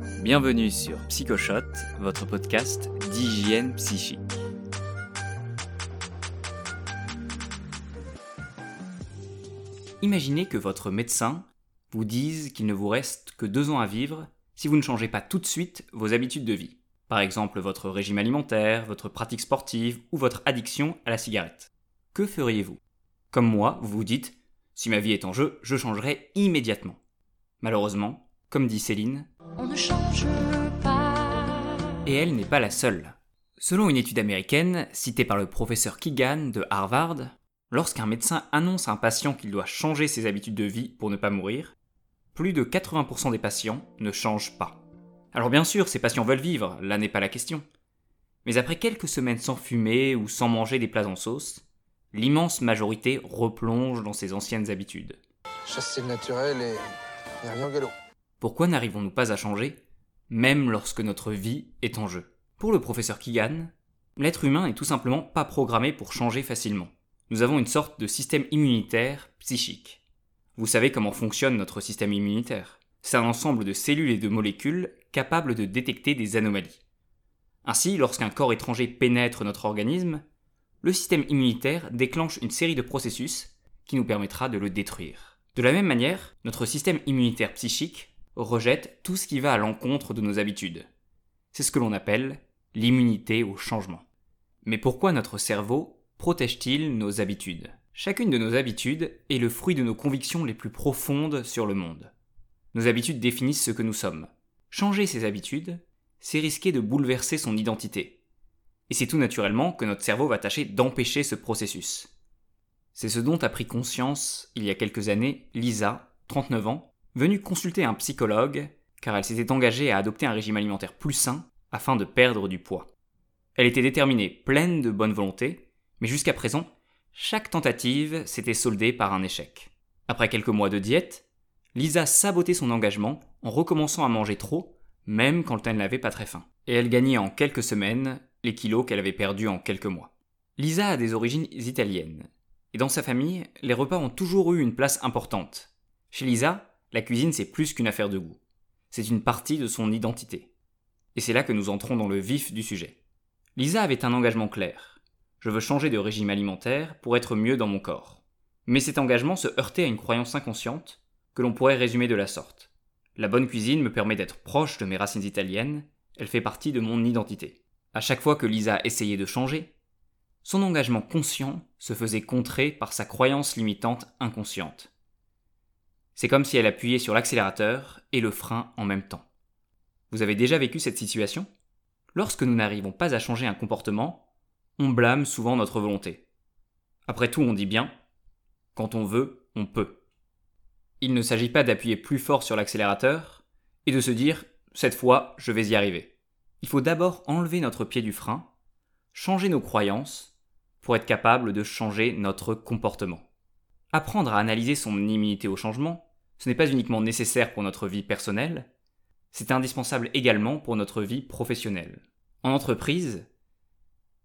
Bienvenue sur Psychoshot, votre podcast d'hygiène psychique. Imaginez que votre médecin vous dise qu'il ne vous reste que deux ans à vivre si vous ne changez pas tout de suite vos habitudes de vie. Par exemple votre régime alimentaire, votre pratique sportive ou votre addiction à la cigarette. Que feriez-vous? Comme moi, vous vous dites, si ma vie est en jeu, je changerai immédiatement. Malheureusement, comme dit Céline, on ne change pas. Et elle n'est pas la seule. Selon une étude américaine, citée par le professeur Keegan de Harvard, lorsqu'un médecin annonce à un patient qu'il doit changer ses habitudes de vie pour ne pas mourir, plus de 80% des patients ne changent pas. Alors bien sûr, ces patients veulent vivre, là n'est pas la question. Mais après quelques semaines sans fumer ou sans manger des plats en sauce, l'immense majorité replonge dans ses anciennes habitudes. Chasser le naturel et, et rien galop. Pourquoi n'arrivons-nous pas à changer, même lorsque notre vie est en jeu? Pour le professeur Keegan, l'être humain est tout simplement pas programmé pour changer facilement. Nous avons une sorte de système immunitaire psychique. Vous savez comment fonctionne notre système immunitaire. C'est un ensemble de cellules et de molécules capables de détecter des anomalies. Ainsi, lorsqu'un corps étranger pénètre notre organisme, le système immunitaire déclenche une série de processus qui nous permettra de le détruire. De la même manière, notre système immunitaire psychique rejette tout ce qui va à l'encontre de nos habitudes. C'est ce que l'on appelle l'immunité au changement. Mais pourquoi notre cerveau protège-t-il nos habitudes? Chacune de nos habitudes est le fruit de nos convictions les plus profondes sur le monde. Nos habitudes définissent ce que nous sommes. Changer ces habitudes, c'est risquer de bouleverser son identité. Et c'est tout naturellement que notre cerveau va tâcher d'empêcher ce processus. C'est ce dont a pris conscience, il y a quelques années, Lisa, 39 ans, venue consulter un psychologue car elle s'était engagée à adopter un régime alimentaire plus sain afin de perdre du poids. Elle était déterminée, pleine de bonne volonté, mais jusqu'à présent, chaque tentative s'était soldée par un échec. Après quelques mois de diète, Lisa sabotait son engagement en recommençant à manger trop, même quand elle n'avait pas très faim. Et elle gagnait en quelques semaines les kilos qu'elle avait perdus en quelques mois. Lisa a des origines italiennes, et dans sa famille, les repas ont toujours eu une place importante. Chez Lisa, la cuisine, c'est plus qu'une affaire de goût. C'est une partie de son identité. Et c'est là que nous entrons dans le vif du sujet. Lisa avait un engagement clair. Je veux changer de régime alimentaire pour être mieux dans mon corps. Mais cet engagement se heurtait à une croyance inconsciente que l'on pourrait résumer de la sorte. La bonne cuisine me permet d'être proche de mes racines italiennes, elle fait partie de mon identité. À chaque fois que Lisa essayait de changer, son engagement conscient se faisait contrer par sa croyance limitante inconsciente. C'est comme si elle appuyait sur l'accélérateur et le frein en même temps. Vous avez déjà vécu cette situation? Lorsque nous n'arrivons pas à changer un comportement, on blâme souvent notre volonté. Après tout, on dit bien, quand on veut, on peut. Il ne s'agit pas d'appuyer plus fort sur l'accélérateur et de se dire, cette fois, je vais y arriver. Il faut d'abord enlever notre pied du frein, changer nos croyances, pour être capable de changer notre comportement. Apprendre à analyser son immunité au changement, ce n'est pas uniquement nécessaire pour notre vie personnelle, c'est indispensable également pour notre vie professionnelle. En entreprise,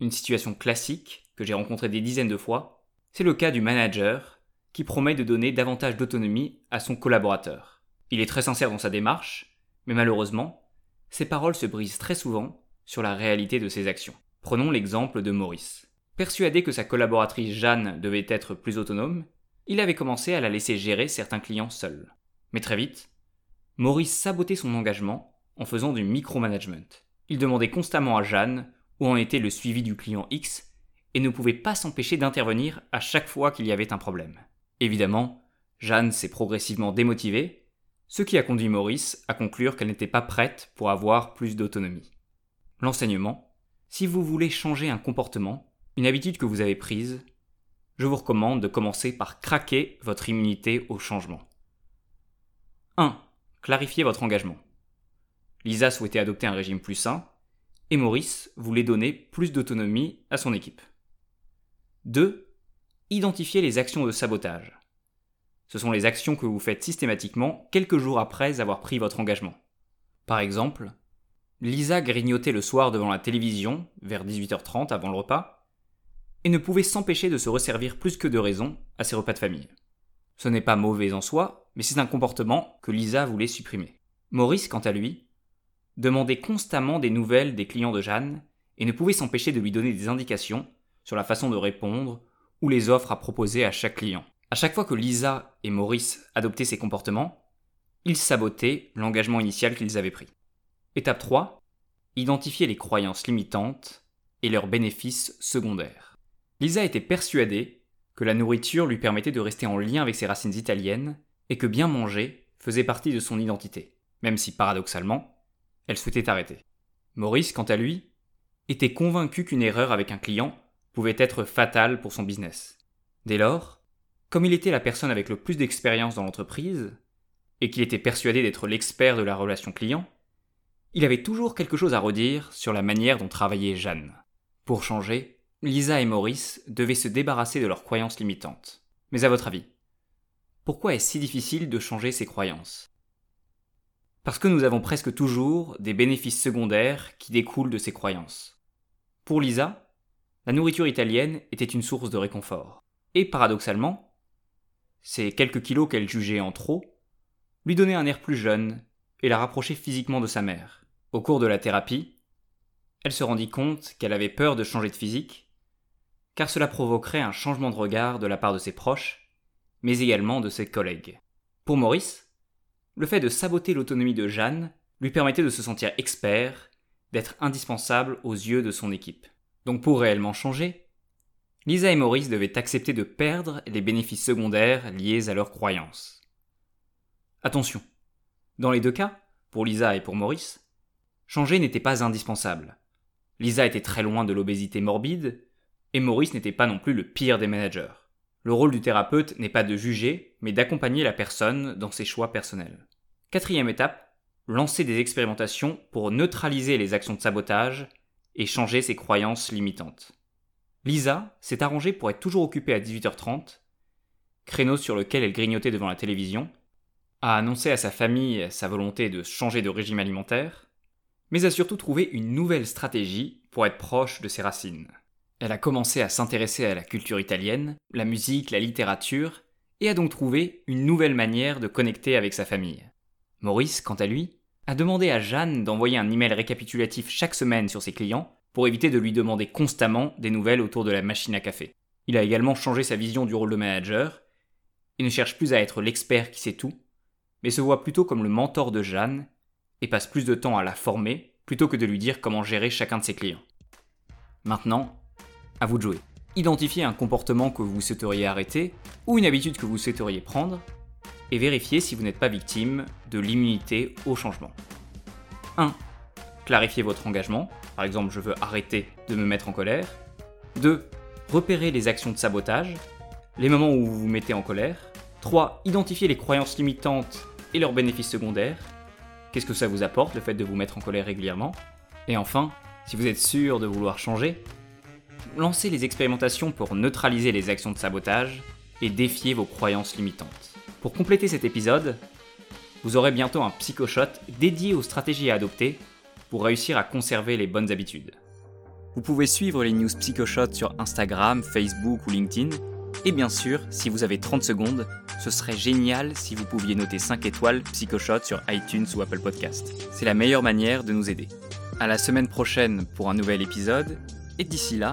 une situation classique que j'ai rencontrée des dizaines de fois, c'est le cas du manager qui promet de donner davantage d'autonomie à son collaborateur. Il est très sincère dans sa démarche, mais malheureusement, ses paroles se brisent très souvent sur la réalité de ses actions. Prenons l'exemple de Maurice. Persuadé que sa collaboratrice Jeanne devait être plus autonome, il avait commencé à la laisser gérer certains clients seuls. Mais très vite, Maurice sabotait son engagement en faisant du micromanagement. Il demandait constamment à Jeanne où en était le suivi du client X et ne pouvait pas s'empêcher d'intervenir à chaque fois qu'il y avait un problème. Évidemment, Jeanne s'est progressivement démotivée, ce qui a conduit Maurice à conclure qu'elle n'était pas prête pour avoir plus d'autonomie. L'enseignement, si vous voulez changer un comportement, une habitude que vous avez prise, je vous recommande de commencer par craquer votre immunité au changement. 1. Clarifiez votre engagement. Lisa souhaitait adopter un régime plus sain, et Maurice voulait donner plus d'autonomie à son équipe. 2. Identifiez les actions de sabotage. Ce sont les actions que vous faites systématiquement quelques jours après avoir pris votre engagement. Par exemple, Lisa grignotait le soir devant la télévision, vers 18h30 avant le repas, et ne pouvait s'empêcher de se resservir plus que de raison à ses repas de famille. Ce n'est pas mauvais en soi, mais c'est un comportement que Lisa voulait supprimer. Maurice, quant à lui, demandait constamment des nouvelles des clients de Jeanne et ne pouvait s'empêcher de lui donner des indications sur la façon de répondre ou les offres à proposer à chaque client. À chaque fois que Lisa et Maurice adoptaient ces comportements, ils sabotaient l'engagement initial qu'ils avaient pris. Étape 3. Identifier les croyances limitantes et leurs bénéfices secondaires. Lisa était persuadée que la nourriture lui permettait de rester en lien avec ses racines italiennes et que bien manger faisait partie de son identité, même si paradoxalement, elle souhaitait arrêter. Maurice, quant à lui, était convaincu qu'une erreur avec un client pouvait être fatale pour son business. Dès lors, comme il était la personne avec le plus d'expérience dans l'entreprise, et qu'il était persuadé d'être l'expert de la relation client, il avait toujours quelque chose à redire sur la manière dont travaillait Jeanne. Pour changer, Lisa et Maurice devaient se débarrasser de leurs croyances limitantes. Mais à votre avis, pourquoi est-ce si difficile de changer ces croyances? Parce que nous avons presque toujours des bénéfices secondaires qui découlent de ces croyances. Pour Lisa, la nourriture italienne était une source de réconfort. Et paradoxalement, ces quelques kilos qu'elle jugeait en trop lui donnaient un air plus jeune et la rapprochaient physiquement de sa mère. Au cours de la thérapie, elle se rendit compte qu'elle avait peur de changer de physique, car cela provoquerait un changement de regard de la part de ses proches, mais également de ses collègues. Pour Maurice, le fait de saboter l'autonomie de Jeanne lui permettait de se sentir expert, d'être indispensable aux yeux de son équipe. Donc pour réellement changer, Lisa et Maurice devaient accepter de perdre les bénéfices secondaires liés à leurs croyances. Attention, dans les deux cas, pour Lisa et pour Maurice, changer n'était pas indispensable. Lisa était très loin de l'obésité morbide, et Maurice n'était pas non plus le pire des managers. Le rôle du thérapeute n'est pas de juger, mais d'accompagner la personne dans ses choix personnels. Quatrième étape, lancer des expérimentations pour neutraliser les actions de sabotage et changer ses croyances limitantes. Lisa s'est arrangée pour être toujours occupée à 18h30, créneau sur lequel elle grignotait devant la télévision, a annoncé à sa famille sa volonté de changer de régime alimentaire, mais a surtout trouvé une nouvelle stratégie pour être proche de ses racines. Elle a commencé à s'intéresser à la culture italienne, la musique, la littérature, et a donc trouvé une nouvelle manière de connecter avec sa famille. Maurice, quant à lui, a demandé à Jeanne d'envoyer un email récapitulatif chaque semaine sur ses clients pour éviter de lui demander constamment des nouvelles autour de la machine à café. Il a également changé sa vision du rôle de manager et ne cherche plus à être l'expert qui sait tout, mais se voit plutôt comme le mentor de Jeanne et passe plus de temps à la former plutôt que de lui dire comment gérer chacun de ses clients. Maintenant, à vous de jouer. Identifiez un comportement que vous souhaiteriez arrêter ou une habitude que vous souhaiteriez prendre et vérifiez si vous n'êtes pas victime de l'immunité au changement. 1. Clarifiez votre engagement, par exemple je veux arrêter de me mettre en colère. 2. Repérez les actions de sabotage, les moments où vous vous mettez en colère. 3. Identifiez les croyances limitantes et leurs bénéfices secondaires. Qu'est-ce que ça vous apporte le fait de vous mettre en colère régulièrement? Et enfin, si vous êtes sûr de vouloir changer, lancez les expérimentations pour neutraliser les actions de sabotage et défier vos croyances limitantes. Pour compléter cet épisode, vous aurez bientôt un psychoshot dédié aux stratégies à adopter pour réussir à conserver les bonnes habitudes. Vous pouvez suivre les news psychoshot sur Instagram, Facebook ou LinkedIn. Et bien sûr, si vous avez 30 secondes, ce serait génial si vous pouviez noter 5 étoiles psychoshot sur iTunes ou Apple Podcast. C'est la meilleure manière de nous aider. À la semaine prochaine pour un nouvel épisode, et d'ici là,